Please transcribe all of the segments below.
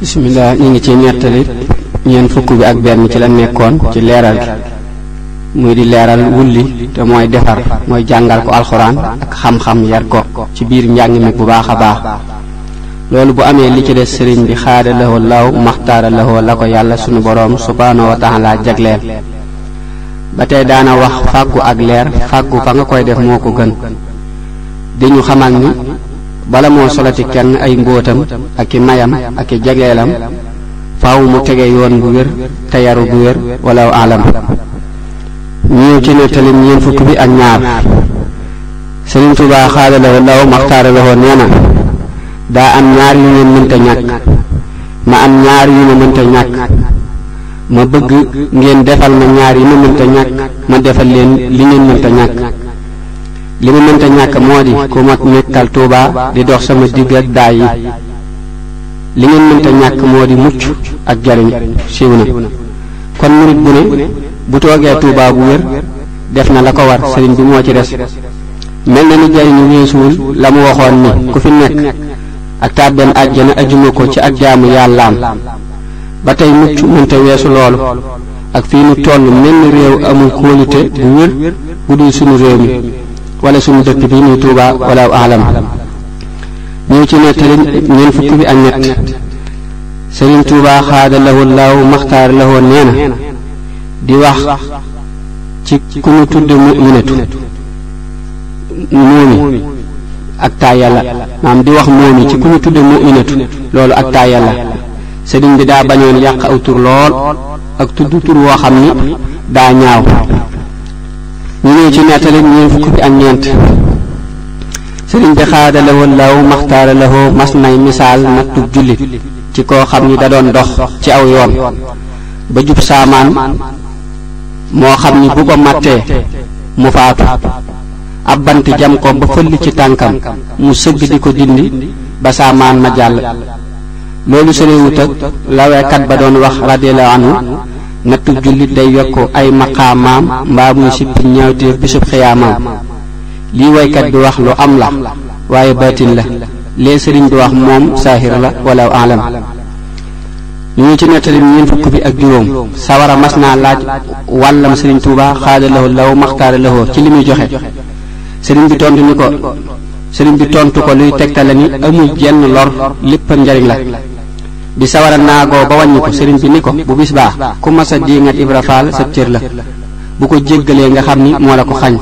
bisimilah ñu ngi ci nettali ñeent fukk bi ak benn ci la nekkoon ci leeral gi muy di leeral wulli te mooy defar mooy jàngal ko alxuraan ak xam-xam yar ko ci biir njàng mi bu baax a baax loolu bu amee li ci des sëriñ bi xaada lahoo law maxtaara lahoo la ko yàlla sunu boroom subhaanahu wa taala jagleel ba tey daana wax fàggu ak leer fàggu fa nga koy def moo ko gën di ñu xamal ni bala moo solati kenn ay mbóotam ak i mayam ak i jagleelam faaw mu tege yoon bu wér te yaru bu wér wala alam ñëw ci nettali ñeent fukk bi ak ñaar Sëriñ Tuubaa xaada la law maxtaara la nee na daa am ñaar yu ngeen mënta ñàkk ma am ñaar yu ma mënta ñàkk ma bëgg ngeen defal ma ñaar yi ma mënta ñàkk ma defal leen li ngeen mënta ñàkk li ma mënta ñàkk moo di ku mat nekkal Tuuba di dox sama digg ak daay yi li ngeen mënta ñàkk moo di mucc ak jariñ siiw na kon murit bu ne bu toogee Tuuba bu wér def na la ko war sëriñ bi moo ci des mel na ni jariñu weesuwul la mu waxoon ni ku fi nekk ak tàbbeem àjjana ajuma ko ci ak jaamu yàllaam ba tey mucc mënta weesu loolu ak fii nu toll menn réew amul kóolute bu wér bu dul sunu réew mi wala sunu dëkk bi muy Tuuba wala alam ñëw ci nettali ñeent fukk bi ak ñett Sëriñ Tuuba xaada lahu laaw maxtaar lahu nee na di wax ci ku ñu tudd mu'minatu moomi ak taa yàlla maanaam di wax moomi ci ku ñu tudd mu'minatu loolu ak taa yàlla sëriñ bi daa bañoon yàq aw tur lool ak tudd tur woo xam ni daa ñaaw ñu ñëw ci nettali ñeen fukk bi ak ñeent sëriñ bi xaada la woon law maxtaara la woo mas nay misaal nattub jullit ci koo xam ni da doon dox ci aw yoon ba jub saamaan moo xam ni bu ko màttee mu faatu ab bant jam ko ba fëll ci tànkam mu sëgg di ko dindi ba saamaan ma jàll loolu sorewut ak la waykat ba doon wax radiyallahu anhu nattub jullit day yokk ay maqaamaam mbaa muy sippi ñaawteef bisub xiyaamaam lii waykat bi wax lu am la waaye baatin la lee sëriñ bi wax moom saahir la walaw alam ñu ngi ci nettali ñeent fukk bi ak juróom sawara mas naa laaj wàllam sëriñ Tuuba xaada lahu law maxtaara lahu ci li muy joxe sëriñ bi tontu ni ko sëriñ bi tontu ko luy tegtale ni amul jenn lor léppam njariñ la bi sawara naagoo ba wàññi ko sëriñ bi ni ko bu bis baa ku mas a diingat Ibra Faal sab cër la bu ko jéggalee nga xam ni moo la ko xañ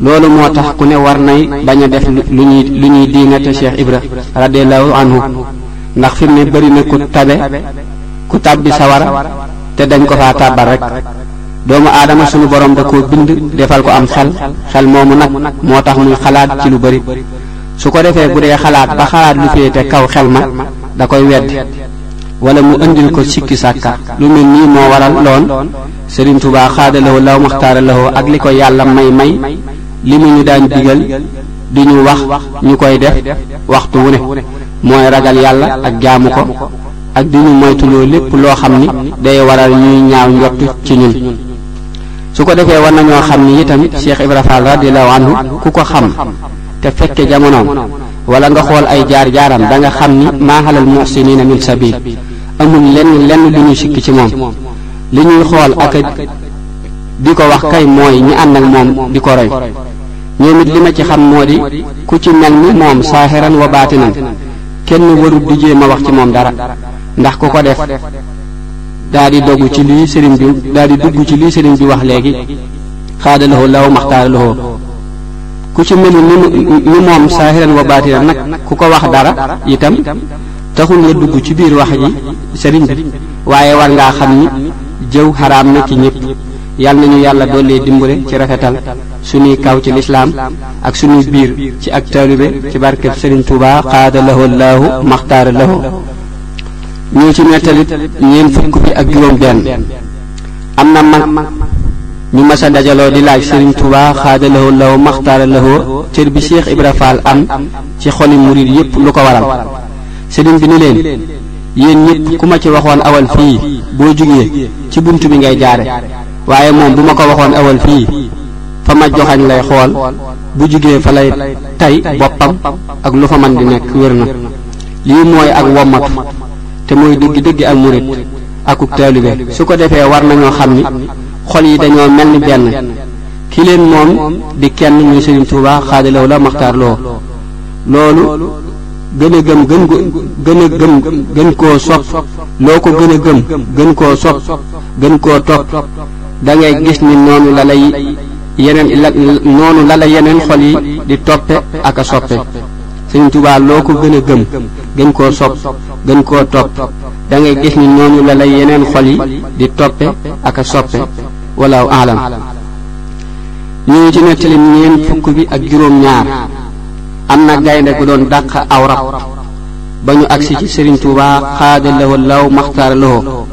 loolu moo tax ku ne war nay bañ a def lu ñuy lu ñuy diingate Cheikh Ibra radiallahu anhu ndax fi mu ne bëri na ku tabe ku tàbbi sawara te dañ ko faa tàbbal rek doomu aadama sunu borom da koo bind defal ko am xel xel moomu nag moo tax muy xalaat ci lu bari su ko defee bu dee xalaat ba xalaat lu féete kaw xel ma da koy weddi wala mu indil ko sikki sàkka lu mel nii moo waral loon Sëriñ Tuubaa xaadalawoo law maxtaara lawoo ak li ko yàlla may may li mu ñu daan digal di ñu wax ñu koy def waxtu wu ne mooy ragal yàlla ak jaamu ko ak di ñu moytuloo lépp loo xam ni day waral ñuy ñaaw njott ci ñun su ko defee war nañoo xam ni itam Cheikh Ibra Fall radiyallahu anhu ku ko xam te fekke jamonoom wala nga xool ay jaar-jaaram da nga xam ni maa halal muhsinina min sabil amul lenn lenn lu ñu sikk ci moom li ñuy xool ak di ko wax kay mooy ñi ànd ak moom di ko roy ñoom it li ma ci xam moo di ku ci mel ni moom saahiran wa baatinan kenn warul di jéem a wax ci moom dara ndax ku ko def daa di dogu ci lii sëriñ bi daa di dugg ci lii sëriñ bi wax léegi xaada lahu law maxtaara lahu ku ci melu ni ni moom saahiran wa baatiran nag ku ko wax dara itam taxul nga dugg ci biir wax ji sëriñ bi waaye war ngaa xam ni jëw xaraam na ci ñëpp yàlla nañu yàlla dolli dimbale ci rafetal suñuy kaw ci lislaam ak suñuy biir ci ak taalibe ci barkeb Sëriñ Tuubaa xaada lahoo laahu maxtaara lahoo ñoo ci nettalit ñeent fukk bi ak juróom benn am na mag ñu mas a dajaloo di laaj Sëriñ Tuubaa xaada lahoo laahu maxtaara lahoo cër bi Cheikh Ibra Fall am ci xoli murid yépp lu ko waral sëriñ bi ni leen yéen ñépp ku ma ci waxoon awal fii boo jugee ci bunt bi ngay jaare waaye moom bu ma ko waxoon awal fii fa ma joxañ lay xool bu jugee fa lay tay boppam ak lu fa man di nekk wér na lii mooy ak wommatu te mooy dëgg dëgg ak murit akuk taalibe su ko defee war nañoo xam ni xol yi dañoo mel ni benn ki leen moom di kenn muy Sëriñ Tuubaa xaadalaw la maxtaar loo loolu gën a gëm gën gën a gëm gën koo sopp loo ko gën a gëm gën koo sopp gën koo topp da ngay gis ni noonu la lay yeneen la noonu la la yeneen xol yi di toppe ak a soppe sëñ Tuubaa loo ko gën a gëm gën koo sopp gën koo topp da ngay gis ni noonu la la yeneen xol yi di toppe ak a soppe walaaw aalam ñu ngi ci nettali ñeent fukk bi ak juróom ñaar am na gaynde gu doon dàq aw rab ba ñu agsi ci Sëriñ Tuubaa xaada lahoo law maxtaara lahoo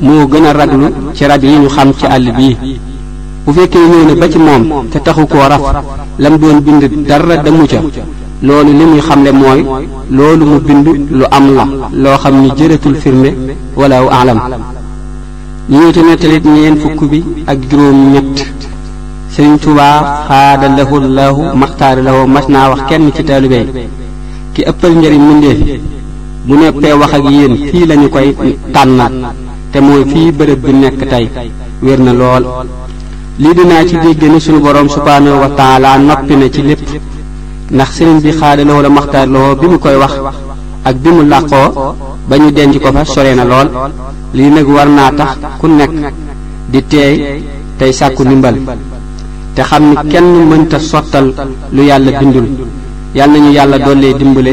moo gën a raglu ci rab yi ñu xam ci àll bii bu fekkee ñëw na ba ci moom te taxu koo raf lam doon bind dara damu ca loolu li muy xamle mooy loolu mu bind lu am la loo xam ni jëratul firnde wala u alam ñu ñëw te nettalit ñeen fukk bi ak juróom ñett sëriñ Tuubaa xaada lahu lahu maxtaara lahu mas naa wax kenn ci taalibe yi ki ëppal njëriñ mbindéef bu noppee wax ak yéen fii lañu koy tànnal te mooy fii bërëb bi nekk tey wér na lool lii dinaa ci dégg ni sunu boroom subhaanahu wa taala noppi na ci lépp ndax sëriñ bi xaadaloo la maxtaarloo bi mu koy wax ak bi mu làqoo ba ñu denc ko fa sore na lool lii nag war naa tax ku nekk di teey tey sàkku ndimbal te xam ni kenn mënta sottal lu yàlla bindul yàlla nañu yàlla dollee dimbale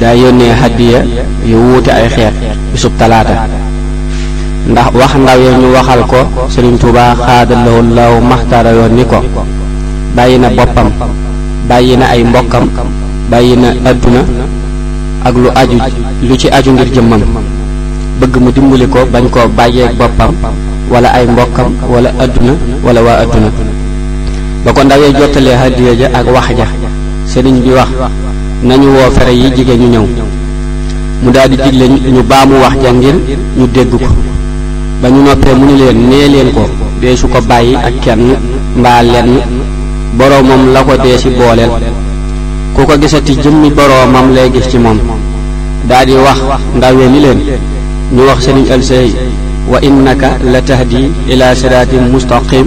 daa yónnee hadiya yu wuute ay xeet bisub talaata ndax wax ndaw ya ñu waxal ko sëriñ Tuubaa xaadalawoo law maxtaara yoon ni ko bàyyi na boppam bàyyi na ay mbokkam bàyyi na àdduna ak lu aju lu ci aju ngir jëmmam bëgg mu dimbali ko bañ koo bàyyeeg boppam wala ay mbokkam wala àdduna wala waa àdduna ba ko ndawee jottalee hadiya ja ak wax ja sëriñ bi wax nañu woo fere yi jige ñu ñëw mu daldi digle ñu baamu wax ja ngir ñu dégg ko ba ñu noppee mu ni leen nee leen ko dee su ko bàyyi ak kenn mbaa lenn boroomam la ko dee si booleel ku ko gisati jëmmi boroomam lay gis ci moom daldi wax ndawee ni leen ñu wax sëriñ Alsey wa innaka la tahdi ila siraatin mustaqim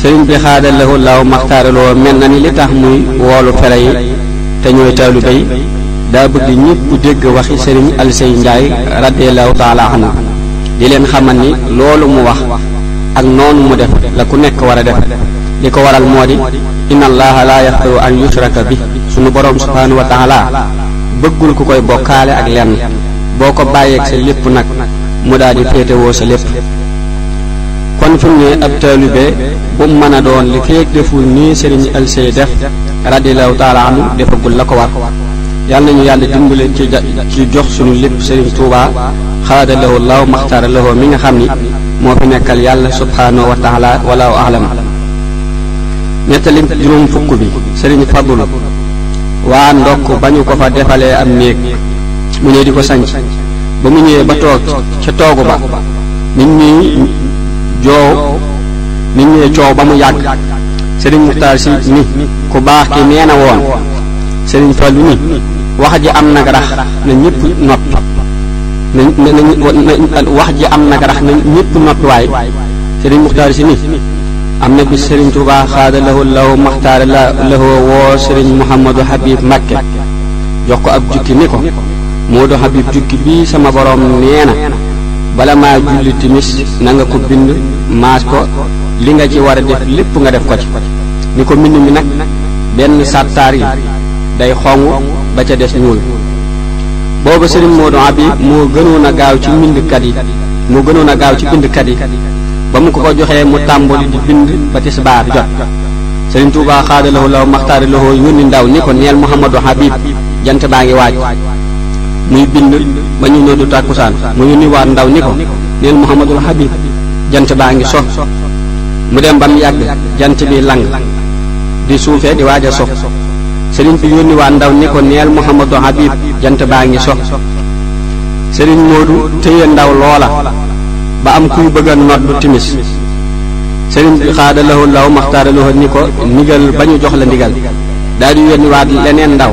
sëriñ bi xaada lahu laaw maxtaaraloo mel na ni li tax muy woolu fere yi te ñooy taalibe yi daa bëgg ñëpp dégg waxi sëriñ Alsey Njaay radiyallahu taala anhu di leen xamal ni loolu mu wax ak noonu mu def la ku nekk war a def li ko waral moo di inna allaha la yaxfiru an yushraka bi sunu boroom subhaanahu wa taala bëggul ku koy bokkaale ak lenn boo ko bàyyeeg sa lépp nag mu daal di féetewoo sa lépp kon fi mu ne ab taalibe bu mu mën a doon li feeg deful nii sëriñ Alsey def radiyallahu taala anhu defagul la ko war yàlla nañu yàlla dimbale ci ci jox suñu lépp sëriñ Touba xaada lahu laaw maxtaara lahu mi nga xam ni moo fi nekkal yàlla subhaanahu wa taala walaahu alam nettali juróom fukk bi sëriñ Fadul waa ndokk ba ñu ko fa defalee am néeg mu ñëw di ko sanc ba mu ñëwee ba toog ca toogu ba nit ñi joo nit ñi coow ba mu yàgg sëriñ Muxtaar si ni ku baax ki nee na woon sëriñ Fallu ni wax ji am nag rax na ñëpp noppi na na wax ji am nag rax na ñëpp noppi waaye sëriñ Muxtaar si ni am na bi sëriñ Tuubaa xaada lahu lahu maxtaara la lahu woo sëriñ Muhammadu Habib Mbakke jox ko ab jukki ni ko Moodu Habib jukki bii sama borom nee na bala maa julli timis na nga ko bind maas ko li nga ci war a def lépp nga def ko ci ni ko mbind mi nag benn sàttaar yi day xong ba ca des ñuul booba sëriñ Moodu Habib moo gënoon a gaaw ci mbindkat yi moo gënoon a gaaw ci bindkat yi ba mu ko ko joxee mu tàmbali di bind ba tisbaar jot sëriñ Tuubaa xaada lahu law maxtaari lahu yónni ndaw ni ko neel Muhammadu Habib jant baa ngi waaj muy bind ba ñu noddu tàkkusaan mu yónni waat ndaw ni ko neel Muhammadul Habib jant baa ngi so mu dem ba mu yàgg jant bi lang di suufee di waaj a so sëriñ bi yónni waat ndaw ni ko neel Muhammadul Habib jant baa ngi so sëriñ Moodu téye ndaw loola ba am kuy bëgg a noddu timis sëriñ bi xaada lahu law maxtaara lahu ni ko ndigal ba ñu jox la ndigal daal di yónni waat leneen ndaw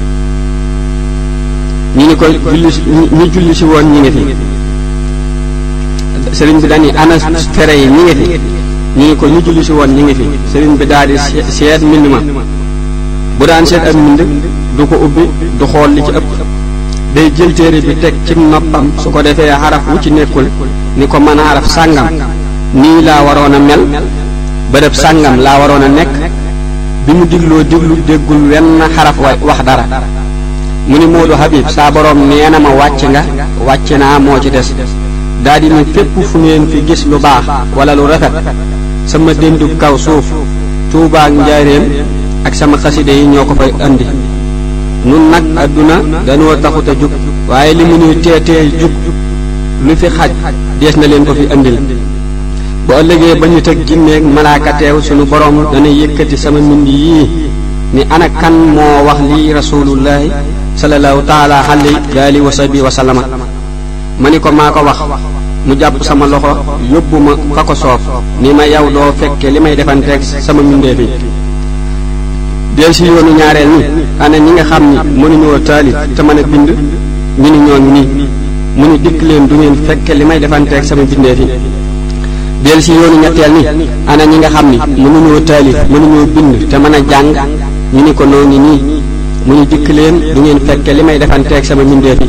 ñu ni ko julli ñu julli si woon ñi ngi fi sëriñ bi dañuy ana tere yi ñi ngi fi ñu ni ko ñu julli si woon ñi ngi fi sëriñ bi daal di seet mbind ma bu daan seet ak mbind du ko ubbi du xool li ci ëpp day jël téere bi teg ci noppam su ko defee xaraf wu ci nekkul ni ko mën a xaraf sàngam nii laa waroon a mel bërëb sàngam laa waroon a nekk bi mu digloo diglu déggul wenn xaraf wa wax dara mu ni Moodu Habib saa boroom nee na ma wàcc nga wàcc naa moo ci des daa di ni fépp fu ngeen fi gis lu baax wala lu rafet sama déndu kaw suuf Tuubaa ak Njaaréem ak sama xaside yi ñoo ko fay andi nun nag àdduna dañoo taxut a jug waaye li mu ñuy teetee jug lu fi xaj dees na leen ko fi andil boo ëllëgee ba ñu teg jinneeg malaaka teew sunu borom dana yëkkati sama mbind yii ni ana kan moo wax lii rasulullahi sallallahu taala alayhi wa sahbi wa sallama ma ni ko maa ko wax mu jàpp sama loxo yóbbu ma fa ko soob ni ma yow doo fekke li may defanteeg sama mbindee bi del si yoonu ñaareel ni ana ñi nga xam ni mënuñoo taalif te mën a bind ñu ni ñoom nii mu ne dikk leen du ngeen fekke li may defanteeg sama bindeef yi del si yoonu ñetteel ni ana ñi nga xam ni mënuñoo taalif mënuñoo bind te mën a jàng ñu ni ko noo ngi nii mu ni dikk leen du ngeen fekke li may defanteeg sama mbindeef yi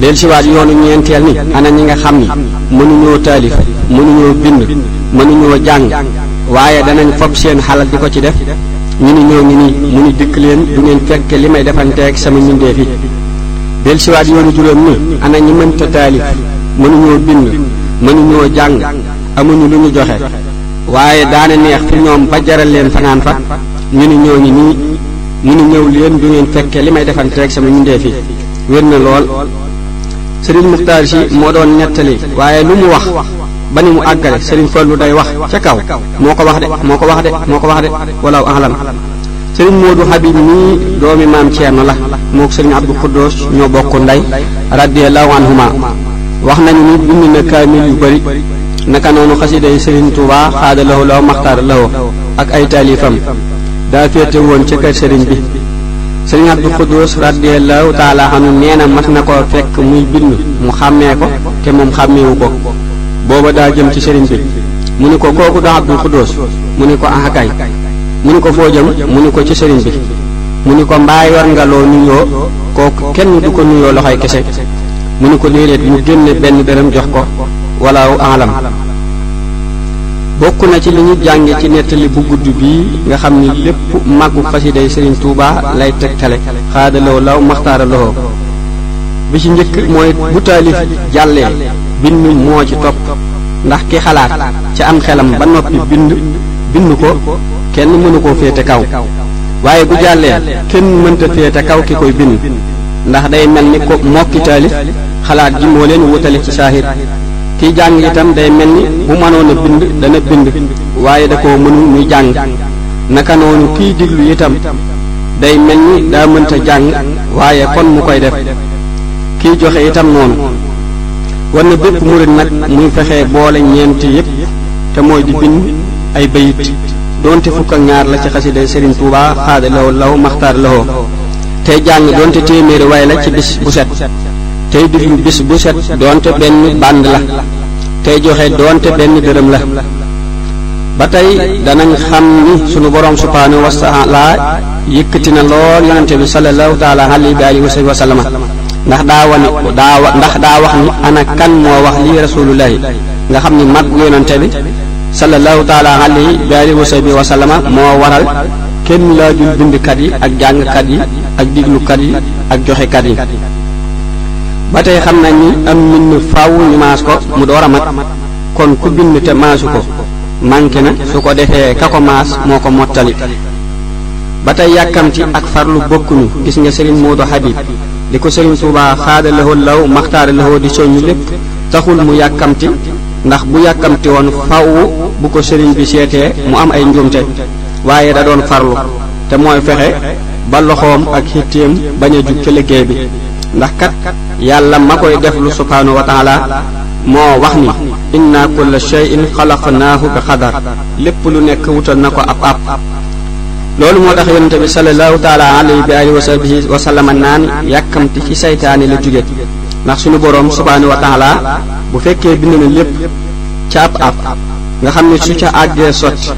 del si waat yoonu ñeenteel ni ana ñi nga xam ni mënuñoo taalif mënuñoo bind mënuñoo jàng waaye danañ fob seen xalal di ko ci def ñu ni ñoo ngi nii mu ni dikk leen du ngeen fekke li may defanteeg sama mbindeef yi del siwaat yoonu juróom ni ana ñi mënta taalif mënuñoo bind mënuñoo jàng amuñu lu ñu joxe waaye daana neex fi ñoom ba jaral leen fanaan fa ñu ni ñoo ngi nii mu ni ñëw leen du ngeen fekke li may defanteeg sama ñundee fi wér na lool sëriñ Muxtaar si moo doon nettali waaye lu mu wax ba ni mu àggale sëriñ Fallu day wax ca kaw moo ko wax de moo ko wax de moo ko wax de walaw ahlam sëriñ Moodu Habib mii doomi maam Ceerno la mook sëriñ Abdu Xuddoos ñoo bokk ndey radiyallahu anhuma wax nañu ni bind na kaamil yu bari naka noonu xasida yi sëriñ Tuubaa xaada lahu law maxtaar lahu ak ay taalifam daa féete woon ca kër sëriñ bi sëriñ Abdu Xuddoos radiyallahu taala anhu nee na mas na ko fekk muy bind mu xàmmee ko te moom xàmmeewu ko booba daa jëm ci sëriñ bi mu ni ko kooku da Abdu Xuddoos mu ni ko ahakay mu ni ko foo jëm mu ni ko ci sëriñ bi mu ni ko mbaa yor nga loo nuyoo kooku kenn du ko nuyoo loxoy kese mu ni ko déedéet mu génne benn dërëm jox ko walaaw alam bokk na ci li ñu jànge ci nettali bu gudd bii nga xam ni lépp màggu xasiday sëriñ Tuuba lay tegtale xaadaloo law maxtaara loxo bi ci njëkk mooy bu taalif jàllee bind moo ci topp ndax ki xalaat ca am xelam ba noppi bind bind ko kenn mënu koo féete kaw waaye bu jàllee kenn mënta féete kaw ki koy bind ndax day mel ni ko mokki taalif xalaat ji moo leen wutale ci saahir kiy jàng itam day mel ni bu mënoon a bind dana bind waaye da koo mënul muy jàng naka noonu kiy diglu itam day mel ni daa mënta jàng waaye kon mu koy def kiy joxe itam noonu war na bépp murit nag muy fexe boole ñeent yépp te mooy di bind ay bayit doonte fukk ak ñaar la ci xasida Serigne Touba xaada law law maxtaar lawoo tey jàng doonte téeméeri way la ci bis bu set tey diglu bis bu set doonte benn band la tey joxe doonte benn dërëm la ba tey danañ xam ni sunu borom subhaanahu wa taala yëkkati na lool yonente bi sallallahu taala alayhi bi alihi wa sallama ndax daa wane daa ndax daa wax ni ana kan moo wax lii rasulullahi nga xam ni mag yonente bi sallallahu taala alayhi bi alihi wa sahbihi wa sallama moo waral kenn laajul bindkat yi ak jàngkat yi ak diglukat yi ak joxekat yi ba tey xam nañ ni am mbind faaw ñu maas ko mu door a mat kon ku bind te maasu ko manqué na su ko defee ka ko maas moo ko mottali ba tey yàkkamti ak farlu bokkuñu gis nga sëriñ Moodu Habib li ko sëriñ Tuubaa xaada lahoo law maxtaara lahoo di soññu lépp taxul mu yàkkamti ndax bu yàkkamti woon faw bu ko sëriñ bi seetee mu am ay njuumte waaye da doon farlu te mooy fexe ba loxoom ak xitteem bañ a jug ci liggéey bi ndax kat yàlla ma koy def lu subhaanahu wa taala moo wax ni inna kulla shay'in xalaqnaahu bi xadar lépp lu nekk wutal na ko ab ab loolu moo tax yonente bi sallallahu taala alayhi bi alihi wa sahbihi wa sallama naan yàkkamti ci saytaane la jóge ndax sunu boroom subhaanahu wa taala bu fekkee bind na lépp ca ab ab nga xam ne su ca àggee sotti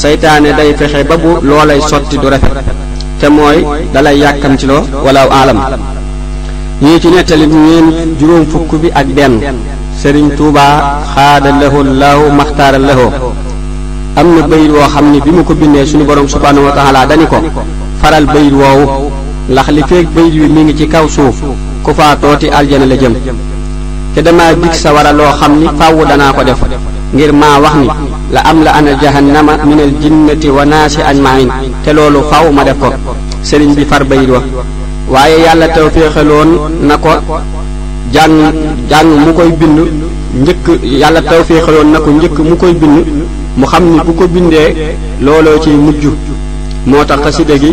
saytaane day fexe ba bu loolay sotti du rafet te mooy dalay yàkkam ci loo walaw alam ñii ci nettali ñeen juróom fukk bi ak benn sëriñ tuubaa xaada lahu laahu maxtaara lahu am na bayit woo xam ne bi mu ko bindee suñu borom subhaanahu wa taala dani ko faral bayit woowu ndax li feeg bayit wi mi ngi ci kaw suuf ku faa tooti aljana la jëm te dama dig sa wara loo xam ni fàww danaa ko def ngir maa wax ni la am la ana jahannama min al jinnati wa naasi ajmain te loolu fàww ma def ko sëriñ bi far bayit wa waaye yàlla taw féexaloon na ko jàng jàng mu koy bind njëkk yàlla taw féexaloon na ko njëkk mu koy bind mu xam ni bu ko bindee looloo ciy mujj moo tax xasida gi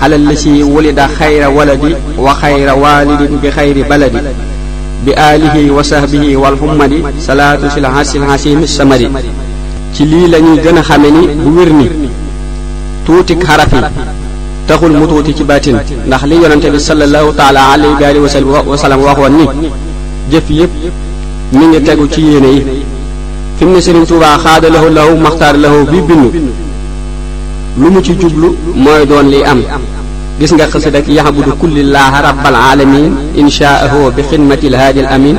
alal la si wulida xayra waladi wa xayra waalidin bi xayri baladi bi aalihi wa sahbihi wal hummadi salaatu sil hasil hasimi samari ci lii la ñuy gën a xame ni bu wér ni tuuti xaraf yi taxul mu tuuti ci baatin ndax li yonente bi sallallahu taala alayhi wa alihi wa sallam waxoon ni jëf yépp mi ngi tegu ci yéene yi fi mu ne Sëriñ Tuubaa xaada lahu lahu maxtaar lahu bi bindu lu mu ci jublu mooy doon li am gis nga xësid ak yaxbudu kulli laaha rabbal alamin inshaahu bi xidmatil haadil amin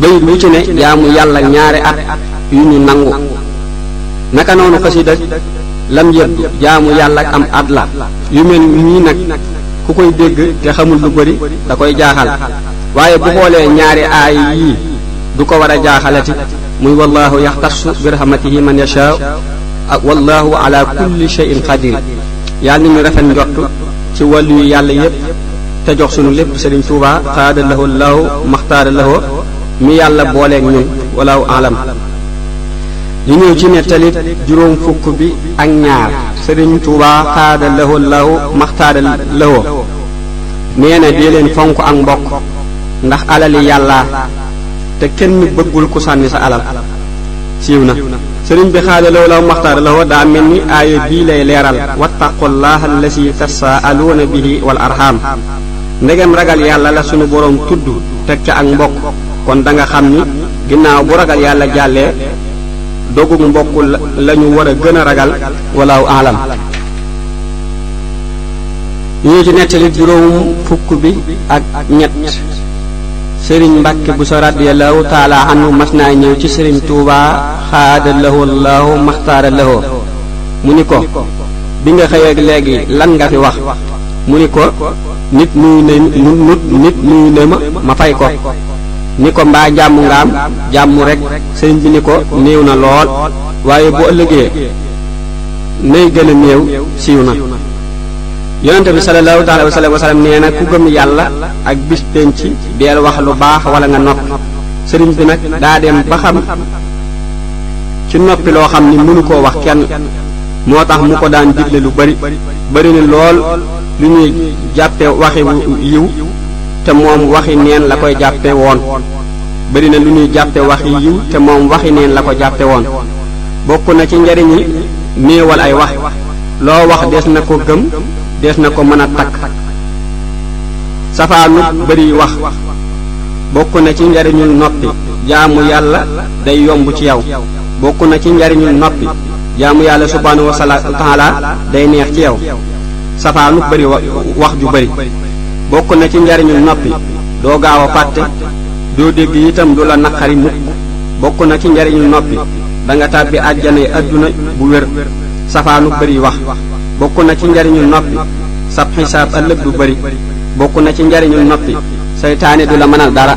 bayit lu ci ne jaamu yàlla ñaari at yu ñu nangu naka noonu xësid ak lam yëpp jaamu yàlla ak am at la yu mel nii nag ku koy dégg te xamul lu bëri da koy jaaxal waaye bu xoolee ñaari aay yii du ko war a jaaxalati muy wallahu yaxtassu bi rahmatihi man yashaa ak wallahu ala kulli shay'in qadir yàlla ni ñu rafet njott ci wàllu yu yàlla yépp te jox sunu lépp Sëriñ Tuuba xaada lahu laahu maxtaara lahu mi yàlla booleeg ñun walaahu alam ñu ñëw ci nettalit juróom fukk bi ak ñaar Sëriñ Tuuba xaada lahu laahu maxtaara lahu nee na dee leen fonk ak mbokk ndax alali yàlla te kenn bëggul ku sànni sa alal siiw na sëriñ bi xaada law law maxtaar la daa mel ni aaya bii lay leeral wattaqullaha allasi tasaaluuna bihi wal arham ndegem ragal yàlla la sunu boroom tudd teg ca ak mbokk kon da nga xam ni ginnaaw bu ragal yàlla jàllee dogug mbokk la ñu war a gën a ragal walaaw alam ñu ci nettali juróom fukk bi ak ñett sëriñ mbàkke bu sa radiyallahu taala anhu mas naa ñëw ci sëriñ tuuba xaada lahu allahu maxtaara lahu mu ni ko bi nga xëy ak léegi lan nga fi wax mu ni ko nit nuyu na nit nit nuyu na ma ma fay ko ni ko mbaa jàmm nga am jàmm rek sëriñ bi ni ko néew na lool waaye bu ëllëgee nay gën a néew siiw na yonente bi sallallahu taala wa sallam wa sallam nee na ku gëm yàlla ak bis penc deel wax lu baax wala nga noppi sëriñ bi nag daa dem ba xam ci noppi loo xam ni mënu koo wax kenn moo tax mu ko daan digle lu bari bari ni lool lu ñuy jàppe waxi yiw te moom waxi neen la koy jàppe woon bari na lu ñuy jàppe waxi yiw te moom waxi neen la ko jàppe woon bokk na ci njariñi néewal ay wax loo wax des na ko gëm des na ko mën a takk safaanu bëri wax bokk na ci njariñul noppi jaamu yàlla day yomb ci yow bokk na ci njariñul noppi jaamu yàlla subhaanahu wa taala day neex ci yow safaanu bëri wax ju bëri bokk na ci njariñul noppi doo gaaw a fàtte doo dégg itam du la naqari mukk bokk na ci njariñul noppi da nga tàbbi àjjanay adduna bu wér safaanu bëri wax bokk na ci njariñu noppi sab xisaab ëllëg du bëri bokk na ci njariñu noppi seytaane du la mënal dara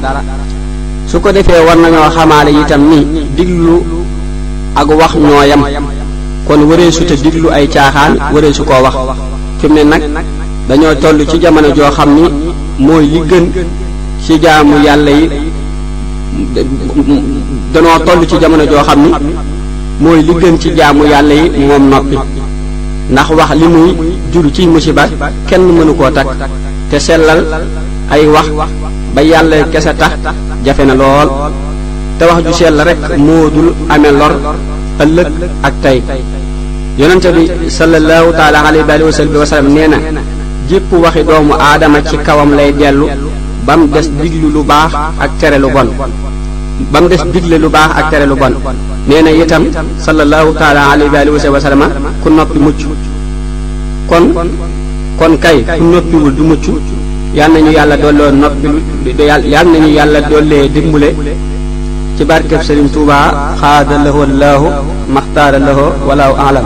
su ko defee war nañoo xamaale itam ni diglu ak wax ñoo yam kon waree su te diglu ay caaxaan waree su koo wax fi mu ne nag dañoo toll ci jamono joo xam ni mooy li gën ci jaamu yàlla yi danoo toll ci jamono joo xam ni mooy li gën ci jaamu yàlla yi moom noppi ndax wax li muy jur ci musiba kenn mënu koo takk te sellal ay wax ba yàlla kese tax jafe na lool te wax ju sell rekk moo dul amee lor ëllëg ak tey yonente bi sallallahu taala alayhi wa alihi wa sallam nee na jépp waxi doomu aadama ci kawam lay dellu ba mu des diglu lu baax ak tere lu bon ba mu des digle lu baax ak tere lu bon nee na itam sallallahu taala alayhi wa alihi wa sallama ku noppi mucc kon kon kay ku noppiwul du mucc yal nañu yàlla dolloo noppi yal nañu yàlla dollee dimbule ci barkeb Sëriñ Tuubaa xaada lahu allahu maxtaara lahu walaahu alam